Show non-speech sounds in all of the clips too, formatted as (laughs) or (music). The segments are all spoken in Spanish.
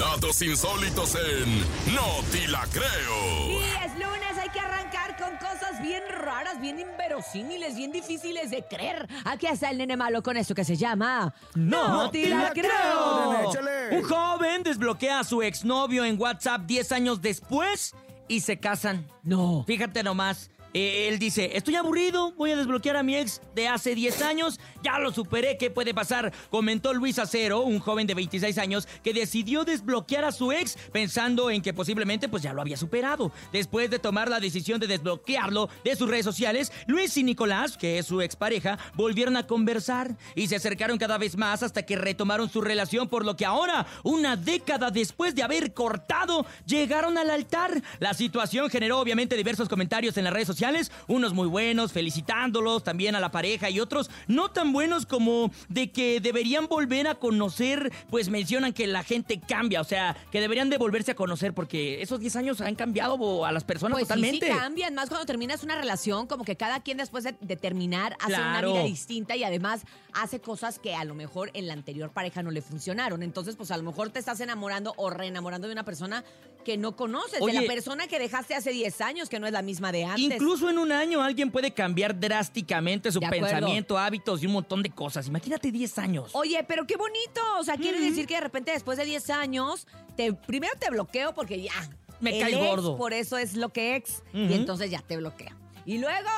Datos insólitos en No Ti La Creo. Y es lunes, hay que arrancar con cosas bien raras, bien inverosímiles, bien difíciles de creer. Aquí está el nene malo con esto que se llama No te te la la creo. Nene, échale. Un joven desbloquea a su exnovio en WhatsApp 10 años después y se casan. No. Fíjate nomás. Eh, él dice, estoy aburrido, voy a desbloquear a mi ex de hace 10 años, ya lo superé, ¿qué puede pasar? Comentó Luis Acero, un joven de 26 años que decidió desbloquear a su ex pensando en que posiblemente pues ya lo había superado. Después de tomar la decisión de desbloquearlo de sus redes sociales, Luis y Nicolás, que es su expareja, volvieron a conversar y se acercaron cada vez más hasta que retomaron su relación, por lo que ahora, una década después de haber cortado, llegaron al altar. La situación generó obviamente diversos comentarios en las redes sociales, unos muy buenos, felicitándolos también a la pareja y otros no tan buenos como de que deberían volver a conocer, pues mencionan que la gente cambia, o sea, que deberían de volverse a conocer porque esos 10 años han cambiado a las personas Pues sí, totalmente. sí cambian, más cuando terminas una relación, como que cada quien después de, de terminar hace Claro. una vida distinta y además hace cosas que a lo mejor en la anterior pareja no le funcionaron. Entonces, pues a lo mejor te estás enamorando o reenamorando de una persona que no conoces, de la persona que dejaste hace 10 años, que no es la misma de antes. Incluso en un año alguien puede cambiar drásticamente su pensamiento, hábitos y un montón de cosas. Imagínate 10 años. Oye, pero qué bonito. O sea, quiere decir que de repente después de 10 años, te, primero te bloqueo porque ya. Me ex, gordo. Por eso es lo que ex. Y entonces ya te bloquea. Y luego,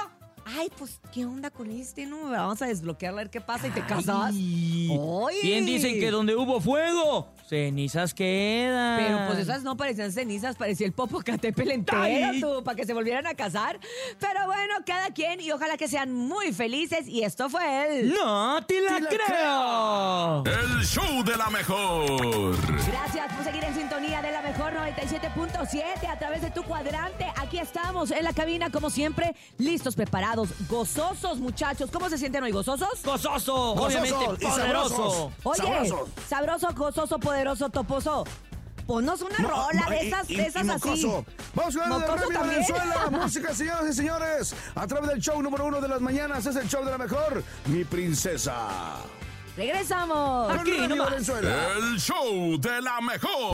ay, pues, ¿qué onda con este? No, vamos a desbloquearla a ver qué pasa y te casas. Ay. Bien dicen que donde hubo fuego, cenizas quedan. Pero pues esas no parecían cenizas, parecía el Popocatépetl (laughs) entero, para que se volvieran a casar. Pero bueno, cada quien y ojalá que sean muy felices. Y esto fue el... No te la Te la creo. El show de la mejor. Gracias por seguir en sintonía de la mejor 97.7 a través de tu cuadrante. Aquí estamos en la cabina, como siempre, listos, preparados, gozosos, muchachos. ¿Cómo se sienten hoy? ¿Gozosos? Gozoso, Gozosos obviamente y poderoso. sabrosos. Oye, Sabrosos. sabroso, gozoso, poderoso, toposo. Ponnos una No, rola no, de esas, y- de y esas así. Vamos con el de. Venezuela. (laughs) Música, señoras y señores. A través del show número uno de las mañanas es el show de la mejor, Mi Princesa. Regresamos. Aquí. Venezuela. El show de la mejor.